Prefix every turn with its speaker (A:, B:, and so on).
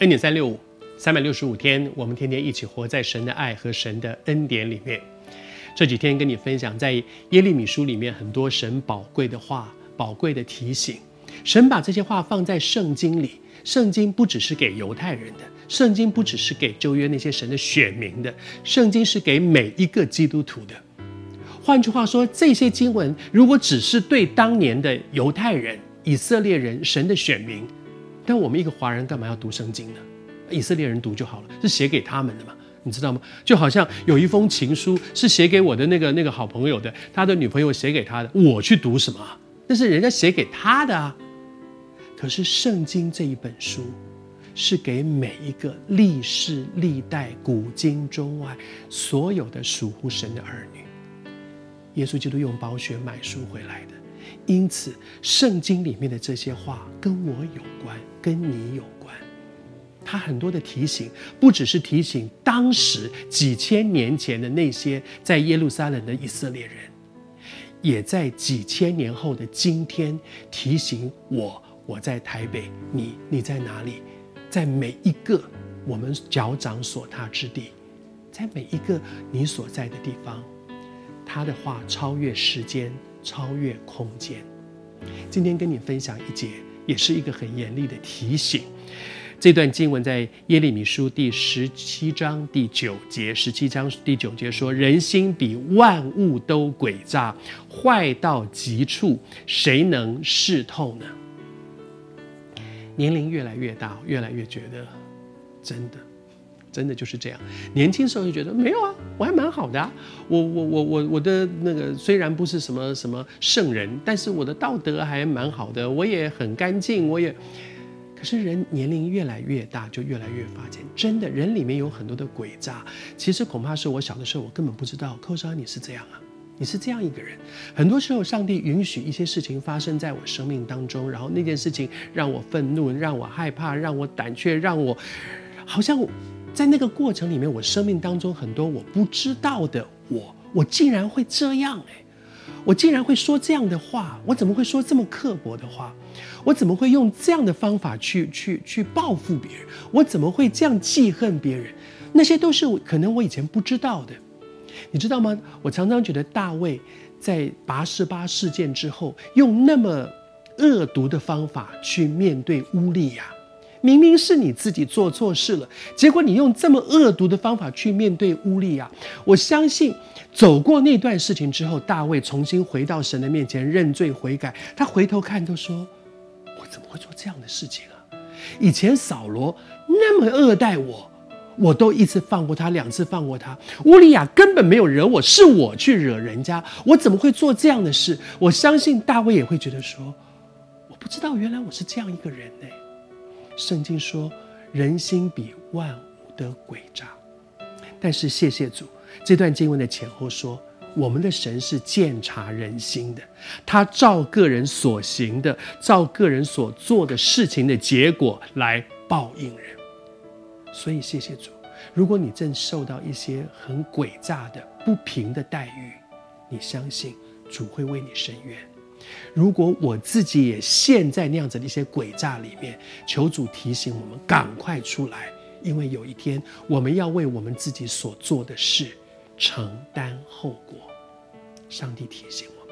A: 恩典三六五，三百六十五天，我们天天一起活在神的爱和神的恩典里面。这几天跟你分享，在耶利米书里面很多神宝贵的话、宝贵的提醒。神把这些话放在圣经里，圣经不只是给犹太人的，圣经不只是给旧约那些神的选民的，圣经是给每一个基督徒的。换句话说，这些经文如果只是对当年的犹太人、以色列人、神的选民。但我们一个华人干嘛要读圣经呢？以色列人读就好了，是写给他们的嘛？你知道吗？就好像有一封情书是写给我的那个那个好朋友的，他的女朋友写给他的，我去读什么？那是人家写给他的啊。可是圣经这一本书是给每一个历世历代、古今中外所有的属乎神的儿女。耶稣基督用宝血买书回来的。因此，圣经里面的这些话跟我有关，跟你有关。他很多的提醒，不只是提醒当时几千年前的那些在耶路撒冷的以色列人，也在几千年后的今天提醒我。我在台北，你你在哪里？在每一个我们脚掌所踏之地，在每一个你所在的地方，他的话超越时间。超越空间。今天跟你分享一节，也是一个很严厉的提醒。这段经文在耶利米书第十七章第九节，十七章第九节说：“人心比万物都诡诈，坏到极处，谁能识透呢？”年龄越来越大，越来越觉得真的。真的就是这样，年轻时候就觉得没有啊，我还蛮好的啊，我我我我我的那个虽然不是什么什么圣人，但是我的道德还蛮好的，我也很干净，我也。可是人年龄越来越大，就越来越发现，真的人里面有很多的诡诈。其实恐怕是我小的时候，我根本不知道，寇莎你是这样啊，你是这样一个人。很多时候，上帝允许一些事情发生在我生命当中，然后那件事情让我愤怒，让我害怕，让我胆怯，让我好像。在那个过程里面，我生命当中很多我不知道的我，我竟然会这样哎，我竟然会说这样的话，我怎么会说这么刻薄的话？我怎么会用这样的方法去去去报复别人？我怎么会这样记恨别人？那些都是可能我以前不知道的，你知道吗？我常常觉得大卫在拔示巴事件之后，用那么恶毒的方法去面对乌利亚。明明是你自己做错事了，结果你用这么恶毒的方法去面对乌利亚。我相信，走过那段事情之后，大卫重新回到神的面前认罪悔改。他回头看，都说：“我怎么会做这样的事情啊？以前扫罗那么恶待我，我都一次放过他，两次放过他。乌利亚根本没有惹我，是我去惹人家，我怎么会做这样的事？”我相信大卫也会觉得说：“我不知道，原来我是这样一个人呢。”圣经说，人心比万物的诡诈，但是谢谢主，这段经文的前后说，我们的神是鉴察人心的，他照个人所行的，照个人所做的事情的结果来报应人。所以谢谢主，如果你正受到一些很诡诈的不平的待遇，你相信主会为你伸冤。如果我自己也陷在那样子的一些诡诈里面，求主提醒我们赶快出来，因为有一天我们要为我们自己所做的事承担后果。上帝提醒我。